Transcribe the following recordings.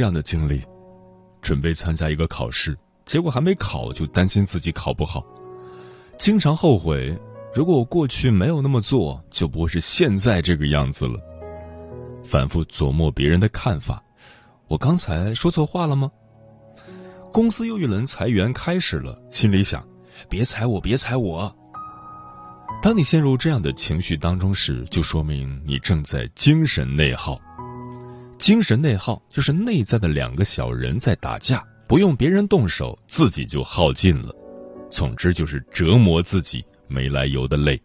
这样的经历，准备参加一个考试，结果还没考就担心自己考不好，经常后悔，如果我过去没有那么做，就不会是现在这个样子了。反复琢磨别人的看法，我刚才说错话了吗？公司又一轮裁员开始了，心里想，别裁我，别裁我。当你陷入这样的情绪当中时，就说明你正在精神内耗。精神内耗就是内在的两个小人在打架，不用别人动手，自己就耗尽了。总之就是折磨自己，没来由的累。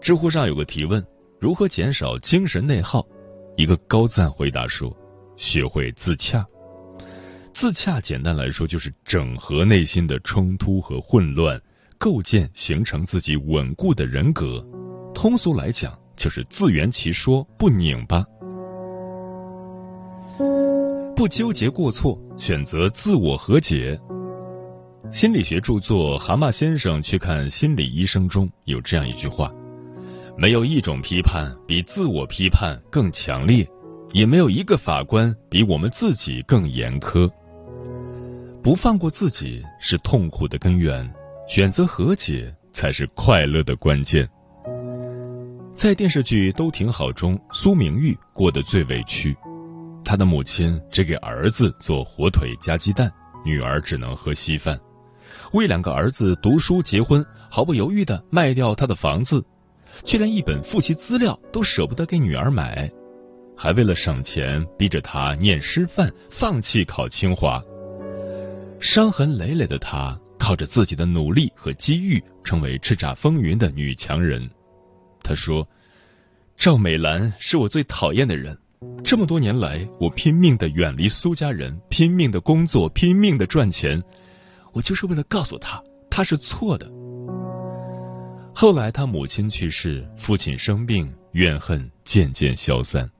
知乎上有个提问：如何减少精神内耗？一个高赞回答说：学会自洽。自洽简单来说就是整合内心的冲突和混乱，构建形成自己稳固的人格。通俗来讲就是自圆其说，不拧巴。不纠结过错，选择自我和解。心理学著作《蛤蟆先生去看心理医生》中有这样一句话：没有一种批判比自我批判更强烈，也没有一个法官比我们自己更严苛。不放过自己是痛苦的根源，选择和解才是快乐的关键。在电视剧《都挺好》中，苏明玉过得最委屈。他的母亲只给儿子做火腿加鸡蛋，女儿只能喝稀饭。为两个儿子读书结婚，毫不犹豫的卖掉他的房子，却连一本复习资料都舍不得给女儿买，还为了省钱逼着他念师范，放弃考清华。伤痕累累的他，靠着自己的努力和机遇，成为叱咤风云的女强人。他说：“赵美兰是我最讨厌的人。”这么多年来，我拼命的远离苏家人，拼命的工作，拼命的赚钱，我就是为了告诉他，他是错的。后来他母亲去世，父亲生病，怨恨渐渐消散。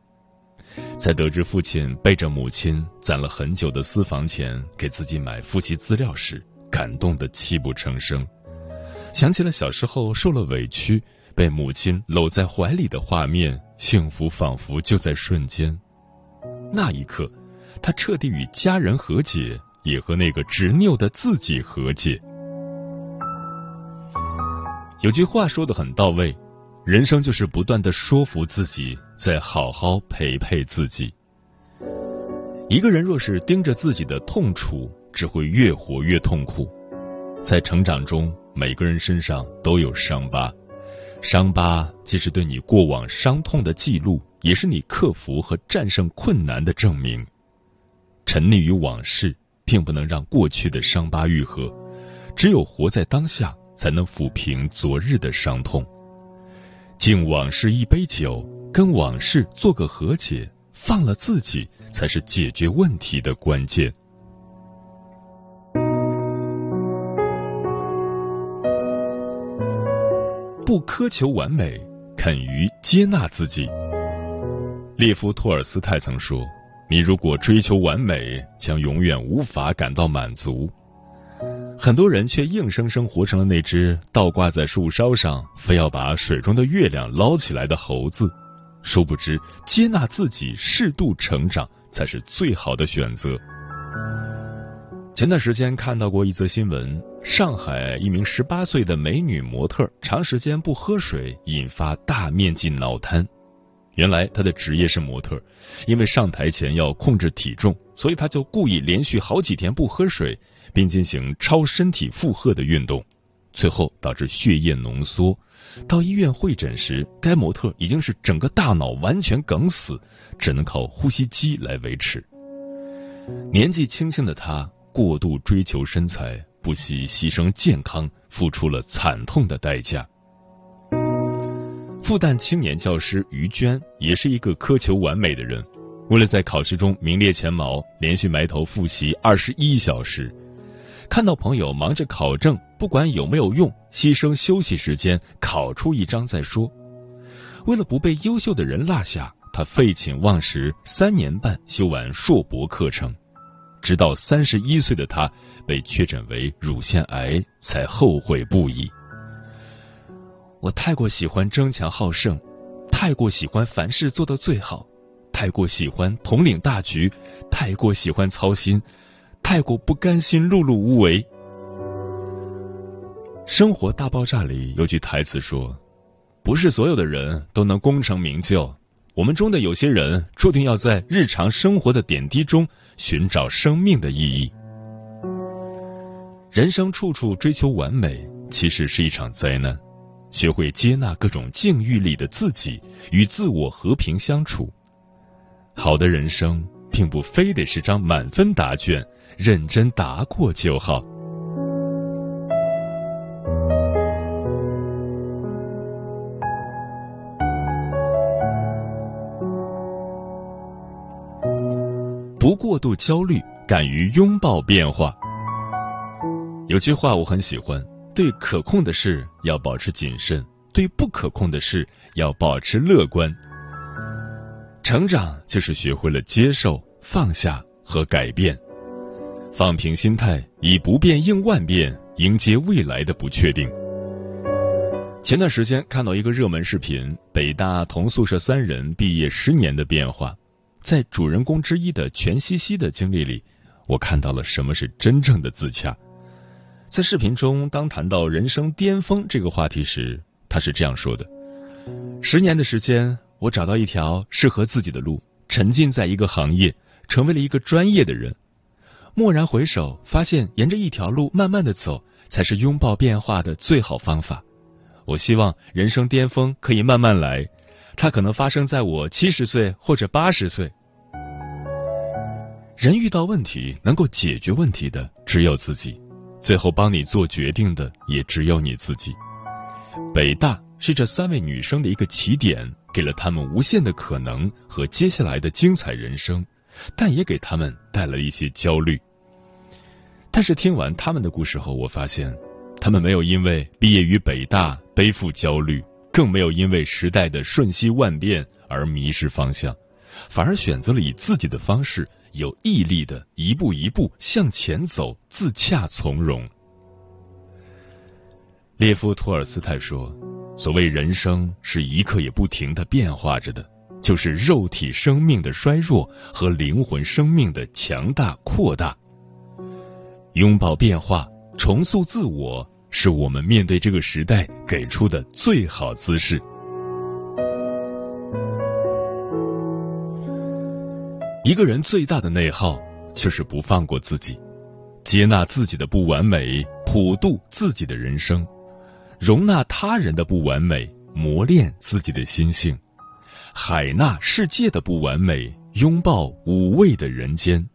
在得知父亲背着母亲攒了很久的私房钱给自己买复习资料时，感动的泣不成声，想起了小时候受了委屈。被母亲搂在怀里的画面，幸福仿佛就在瞬间。那一刻，他彻底与家人和解，也和那个执拗的自己和解。有句话说的很到位：人生就是不断的说服自己，再好好陪陪自己。一个人若是盯着自己的痛处，只会越活越痛苦。在成长中，每个人身上都有伤疤。伤疤既是对你过往伤痛的记录，也是你克服和战胜困难的证明。沉溺于往事，并不能让过去的伤疤愈合。只有活在当下，才能抚平昨日的伤痛。敬往事一杯酒，跟往事做个和解，放了自己，才是解决问题的关键。不苛求完美，肯于接纳自己。列夫·托尔斯泰曾说：“你如果追求完美，将永远无法感到满足。”很多人却硬生生活成了那只倒挂在树梢上，非要把水中的月亮捞起来的猴子。殊不知，接纳自己，适度成长，才是最好的选择。前段时间看到过一则新闻：上海一名十八岁的美女模特长时间不喝水，引发大面积脑瘫。原来她的职业是模特，因为上台前要控制体重，所以她就故意连续好几天不喝水，并进行超身体负荷的运动，最后导致血液浓缩。到医院会诊时，该模特已经是整个大脑完全梗死，只能靠呼吸机来维持。年纪轻轻的她过度追求身材，不惜牺牲健康，付出了惨痛的代价。复旦青年教师于娟也是一个苛求完美的人，为了在考试中名列前茅，连续埋头复习二十一小时。看到朋友忙着考证，不管有没有用，牺牲休息时间考出一张再说。为了不被优秀的人落下，他废寝忘食三年半修完硕博课程，直到三十一岁的他被确诊为乳腺癌，才后悔不已。我太过喜欢争强好胜，太过喜欢凡事做到最好，太过喜欢统领大局，太过喜欢操心。太过不甘心碌碌无为，《生活大爆炸》里有句台词说：“不是所有的人都能功成名就，我们中的有些人注定要在日常生活的点滴中寻找生命的意义。”人生处处追求完美，其实是一场灾难。学会接纳各种境遇里的自己，与自我和平相处。好的人生，并不非得是张满分答卷。认真答过就好。过度焦虑，敢于拥抱变化。有句话我很喜欢：对可控的事要保持谨慎，对不可控的事要保持乐观。成长就是学会了接受、放下和改变。放平心态，以不变应万变，迎接未来的不确定。前段时间看到一个热门视频，北大同宿舍三人毕业十年的变化。在主人公之一的全西西的经历里，我看到了什么是真正的自洽。在视频中，当谈到人生巅峰这个话题时，他是这样说的：十年的时间，我找到一条适合自己的路，沉浸在一个行业，成为了一个专业的人。蓦然回首，发现沿着一条路慢慢的走，才是拥抱变化的最好方法。我希望人生巅峰可以慢慢来，它可能发生在我七十岁或者八十岁。人遇到问题，能够解决问题的只有自己，最后帮你做决定的也只有你自己。北大是这三位女生的一个起点，给了她们无限的可能和接下来的精彩人生。但也给他们带来一些焦虑。但是听完他们的故事后，我发现，他们没有因为毕业于北大背负焦虑，更没有因为时代的瞬息万变而迷失方向，反而选择了以自己的方式，有毅力的一步一步向前走，自洽从容。列夫·托尔斯泰说：“所谓人生，是一刻也不停的变化着的。”就是肉体生命的衰弱和灵魂生命的强大扩大。拥抱变化，重塑自我，是我们面对这个时代给出的最好姿势。一个人最大的内耗，就是不放过自己，接纳自己的不完美，普度自己的人生，容纳他人的不完美，磨练自己的心性。海纳世界的不完美，拥抱五味的人间。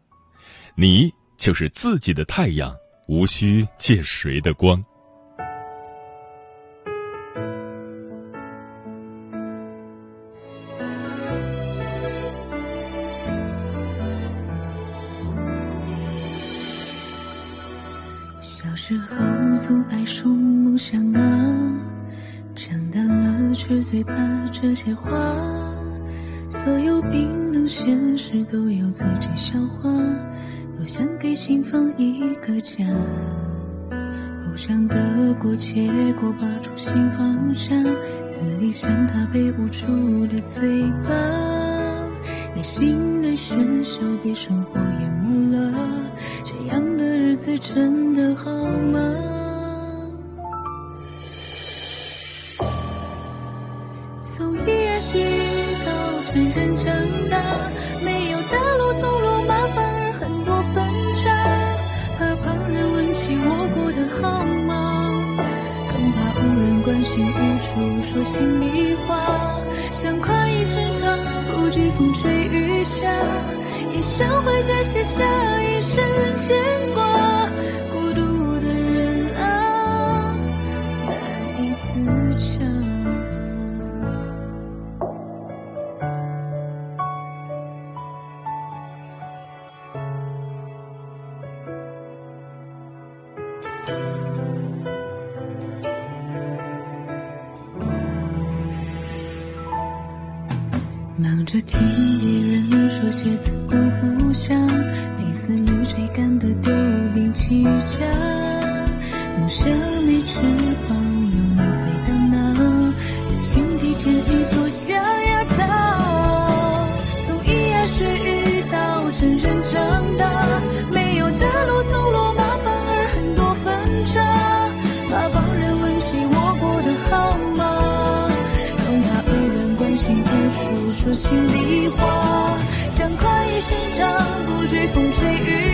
你就是自己的太阳，无需借谁的光。放下，等理想它被捂住的嘴巴。内心的喧嚣，被生活淹没了，这样的日子真的好吗？听风吹雨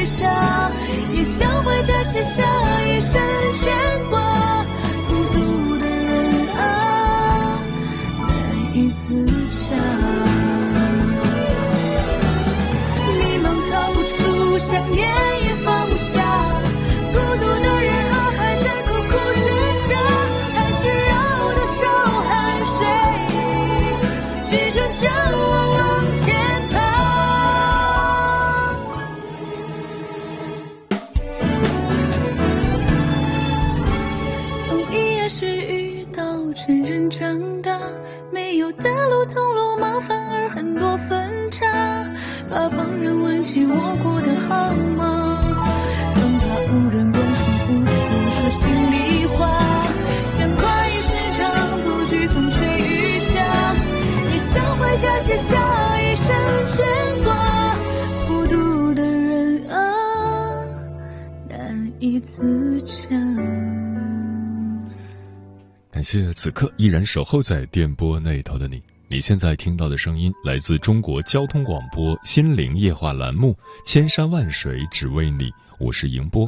此刻依然守候在电波那头的你。你现在听到的声音来自中国交通广播《心灵夜话》栏目《千山万水只为你》，我是迎波。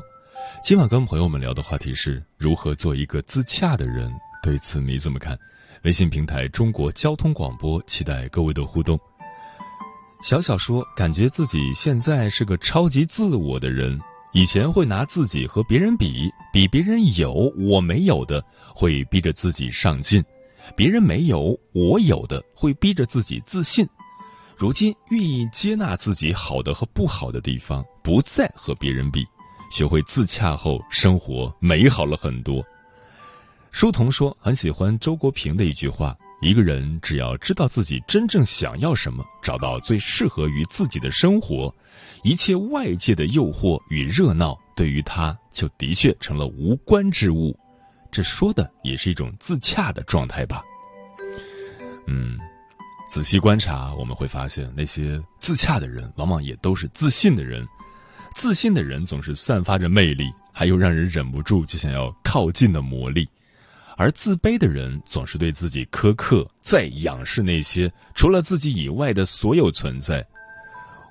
今晚跟朋友们聊的话题是如何做一个自洽的人，对此你怎么看？微信平台中国交通广播，期待各位的互动。小小说，感觉自己现在是个超级自我的人。以前会拿自己和别人比，比别人有我没有的，会逼着自己上进；别人没有我有的，会逼着自己自信。如今愿意接纳自己好的和不好的地方，不再和别人比，学会自洽后，生活美好了很多。书童说很喜欢周国平的一句话：一个人只要知道自己真正想要什么，找到最适合于自己的生活。一切外界的诱惑与热闹，对于他就的确成了无关之物。这说的也是一种自洽的状态吧。嗯，仔细观察，我们会发现，那些自洽的人，往往也都是自信的人。自信的人总是散发着魅力，还有让人忍不住就想要靠近的魔力。而自卑的人总是对自己苛刻，再仰视那些除了自己以外的所有存在。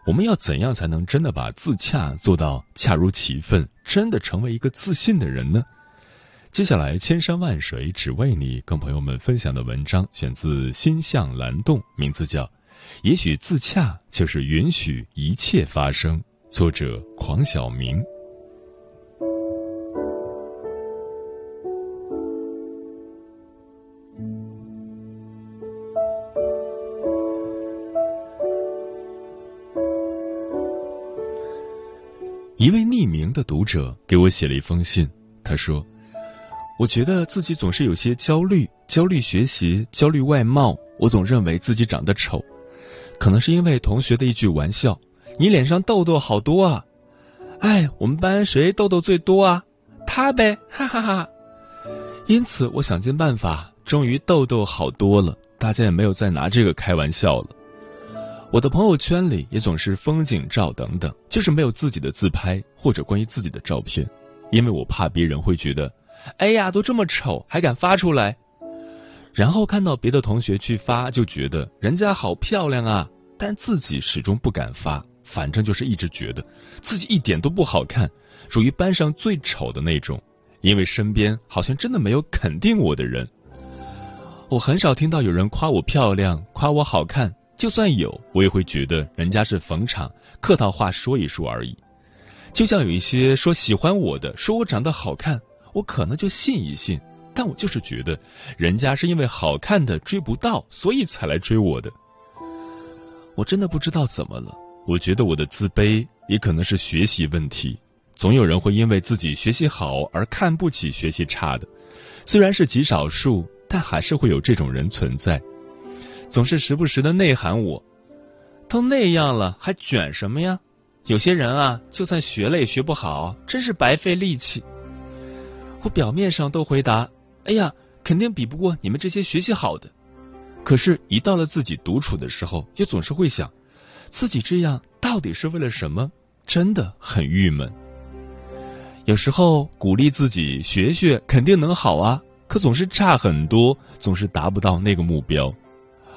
我们要怎样才能真的把自洽做到恰如其分，真的成为一个自信的人呢？接下来，千山万水只为你，跟朋友们分享的文章选自心向蓝洞，名字叫《也许自洽就是允许一切发生》，作者狂小明。匿名的读者给我写了一封信，他说：“我觉得自己总是有些焦虑，焦虑学习，焦虑外貌。我总认为自己长得丑，可能是因为同学的一句玩笑：‘你脸上痘痘好多啊！’哎，我们班谁痘痘最多啊？他呗，哈哈哈。因此，我想尽办法，终于痘痘好多了，大家也没有再拿这个开玩笑了。”我的朋友圈里也总是风景照等等，就是没有自己的自拍或者关于自己的照片，因为我怕别人会觉得，哎呀，都这么丑还敢发出来。然后看到别的同学去发，就觉得人家好漂亮啊，但自己始终不敢发，反正就是一直觉得自己一点都不好看，属于班上最丑的那种，因为身边好像真的没有肯定我的人。我很少听到有人夸我漂亮，夸我好看。就算有，我也会觉得人家是逢场，客套话说一说而已。就像有一些说喜欢我的，说我长得好看，我可能就信一信，但我就是觉得人家是因为好看的追不到，所以才来追我的。我真的不知道怎么了，我觉得我的自卑也可能是学习问题。总有人会因为自己学习好而看不起学习差的，虽然是极少数，但还是会有这种人存在，总是时不时的内涵我，都那样了还卷什么呀？有些人啊，就算学了也学不好，真是白费力气。我表面上都回答：“哎呀，肯定比不过你们这些学习好的。”可是，一到了自己独处的时候，又总是会想，自己这样到底是为了什么？真的很郁闷。有时候鼓励自己学学，肯定能好啊，可总是差很多，总是达不到那个目标。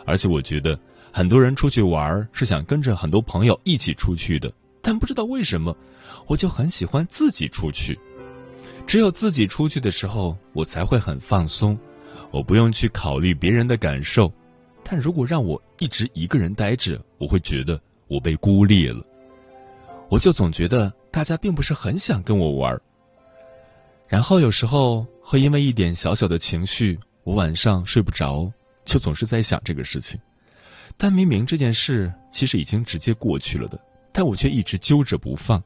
而且我觉得，很多人出去玩是想跟着很多朋友一起出去的。但不知道为什么，我就很喜欢自己出去。只有自己出去的时候，我才会很放松，我不用去考虑别人的感受。但如果让我一直一个人待着，我会觉得我被孤立了。我就总觉得大家并不是很想跟我玩。然后有时候会因为一点小小的情绪，我晚上睡不着，就总是在想这个事情。但明明这件事其实已经直接过去了的。但我却一直揪着不放，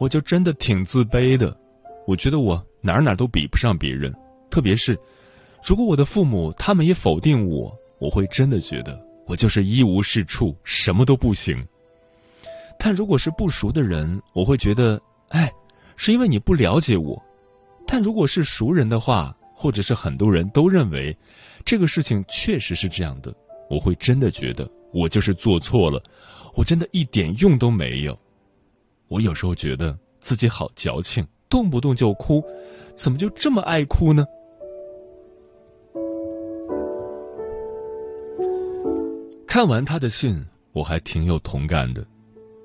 我就真的挺自卑的。我觉得我哪哪都比不上别人，特别是如果我的父母他们也否定我，我会真的觉得我就是一无是处，什么都不行。但如果是不熟的人，我会觉得，哎，是因为你不了解我。但如果是熟人的话，或者是很多人都认为这个事情确实是这样的，我会真的觉得我就是做错了。我真的一点用都没有。我有时候觉得自己好矫情，动不动就哭，怎么就这么爱哭呢？看完他的信，我还挺有同感的。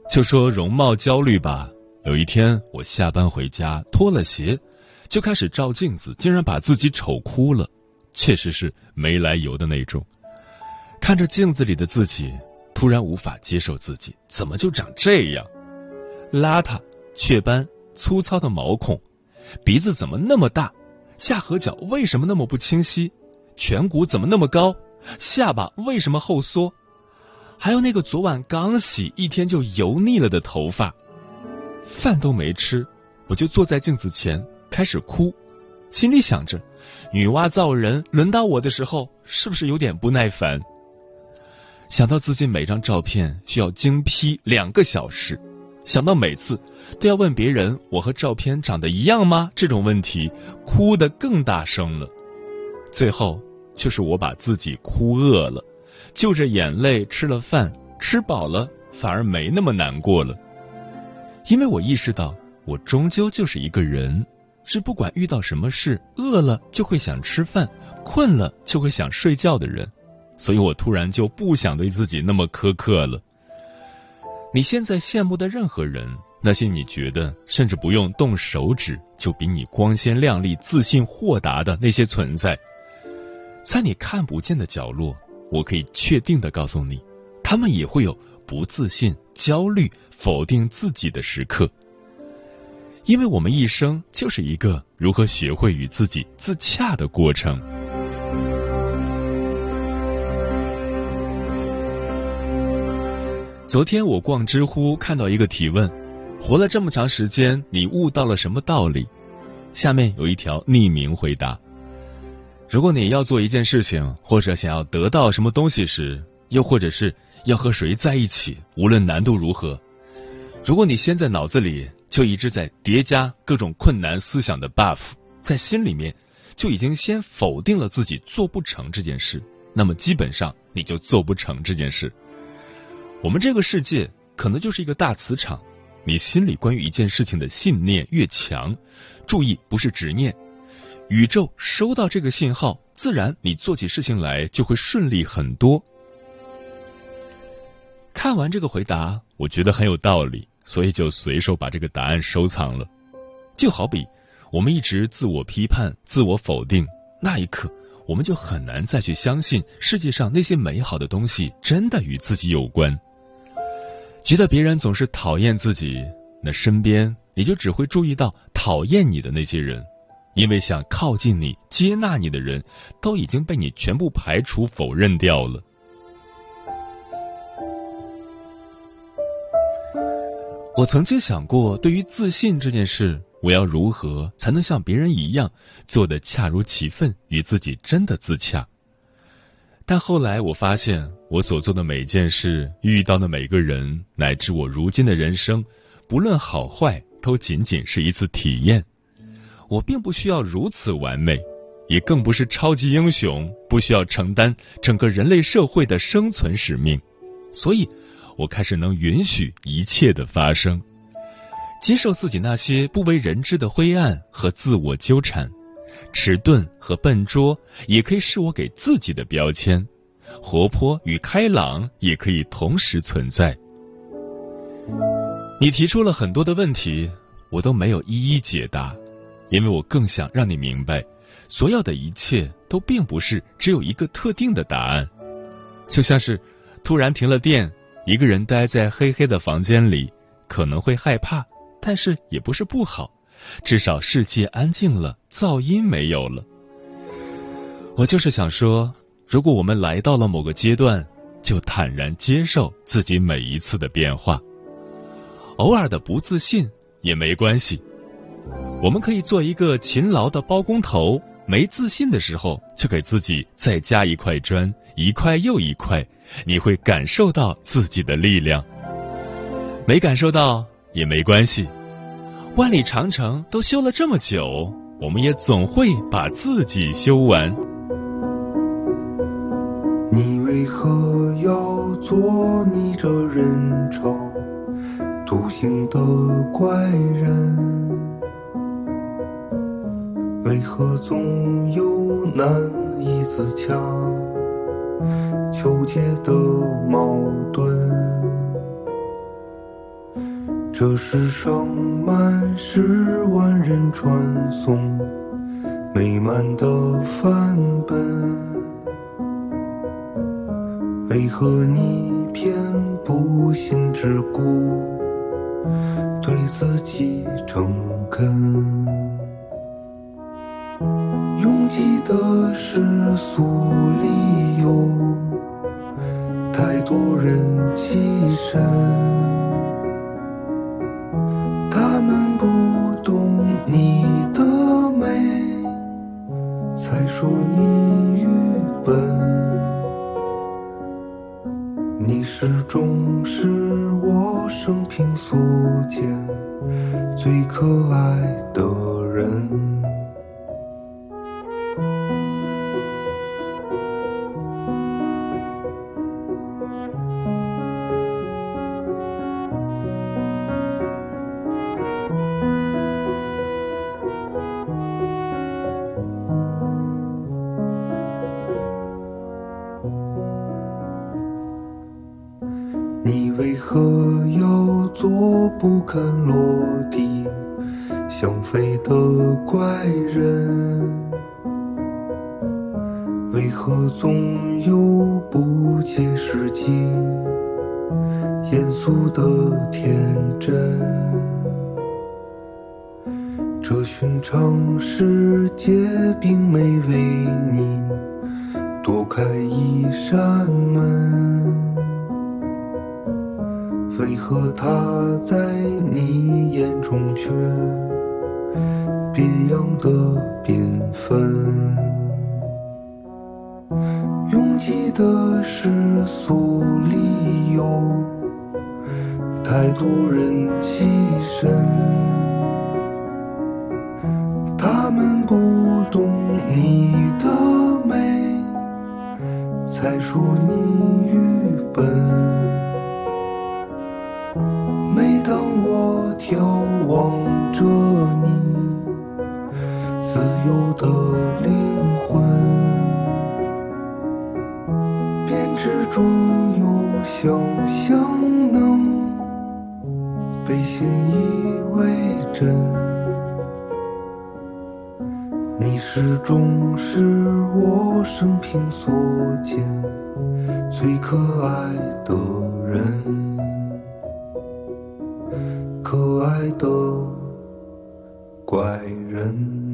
就说容貌焦虑吧，有一天我下班回家脱了鞋，就开始照镜子，竟然把自己丑哭了，确实是没来由的那种。看着镜子里的自己。突然无法接受自己怎么就长这样，邋遢、雀斑、粗糙的毛孔，鼻子怎么那么大，下颌角为什么那么不清晰，颧骨怎么那么高，下巴为什么后缩，还有那个昨晚刚洗一天就油腻了的头发，饭都没吃，我就坐在镜子前开始哭，心里想着，女娲造人，轮到我的时候是不是有点不耐烦？想到自己每张照片需要精 P 两个小时，想到每次都要问别人我和照片长得一样吗这种问题，哭得更大声了。最后就是我把自己哭饿了，就着眼泪吃了饭，吃饱了反而没那么难过了。因为我意识到，我终究就是一个人，是不管遇到什么事，饿了就会想吃饭，困了就会想睡觉的人。所以我突然就不想对自己那么苛刻了。你现在羡慕的任何人，那些你觉得甚至不用动手指就比你光鲜亮丽、自信豁达的那些存在，在你看不见的角落，我可以确定的告诉你，他们也会有不自信、焦虑、否定自己的时刻。因为我们一生就是一个如何学会与自己自洽的过程。昨天我逛知乎看到一个提问：活了这么长时间，你悟到了什么道理？下面有一条匿名回答：如果你要做一件事情，或者想要得到什么东西时，又或者是要和谁在一起，无论难度如何，如果你先在脑子里就一直在叠加各种困难思想的 buff，在心里面就已经先否定了自己做不成这件事，那么基本上你就做不成这件事。我们这个世界可能就是一个大磁场，你心里关于一件事情的信念越强，注意不是执念，宇宙收到这个信号，自然你做起事情来就会顺利很多。看完这个回答，我觉得很有道理，所以就随手把这个答案收藏了。就好比我们一直自我批判、自我否定，那一刻我们就很难再去相信世界上那些美好的东西真的与自己有关。觉得别人总是讨厌自己，那身边也就只会注意到讨厌你的那些人，因为想靠近你、接纳你的人都已经被你全部排除、否认掉了。我曾经想过，对于自信这件事。我要如何才能像别人一样做得恰如其分，与自己真的自洽？但后来我发现，我所做的每件事、遇到的每个人，乃至我如今的人生，不论好坏，都仅仅是一次体验。我并不需要如此完美，也更不是超级英雄，不需要承担整个人类社会的生存使命。所以，我开始能允许一切的发生。接受自己那些不为人知的灰暗和自我纠缠，迟钝和笨拙也可以是我给自己的标签，活泼与开朗也可以同时存在。你提出了很多的问题，我都没有一一解答，因为我更想让你明白，所有的一切都并不是只有一个特定的答案。就像是突然停了电，一个人待在黑黑的房间里，可能会害怕。但是也不是不好，至少世界安静了，噪音没有了。我就是想说，如果我们来到了某个阶段，就坦然接受自己每一次的变化，偶尔的不自信也没关系。我们可以做一个勤劳的包工头，没自信的时候就给自己再加一块砖，一块又一块，你会感受到自己的力量。没感受到。也没关系，万里长城都修了这么久，我们也总会把自己修完。你为何要做逆着人潮独行的怪人？为何总有难以自洽纠结的矛盾？这世上满是万人传颂美满的范本，为何你偏不信只顾，对自己诚恳？记得世俗里有太多人情身他们不懂你的美才说你愚笨你始终是我生平所不肯落地，想飞的怪人，为何总有不切实际、严肃的天真？这寻常世界为何他在你眼中却别样的缤纷？拥挤的世俗里有太多人栖身，他们不懂你的美，才说你愚笨。眺望着你自由的灵魂，编织中有想象能被信以为真。你始终是我生平所见最可爱的人，可爱的怪人。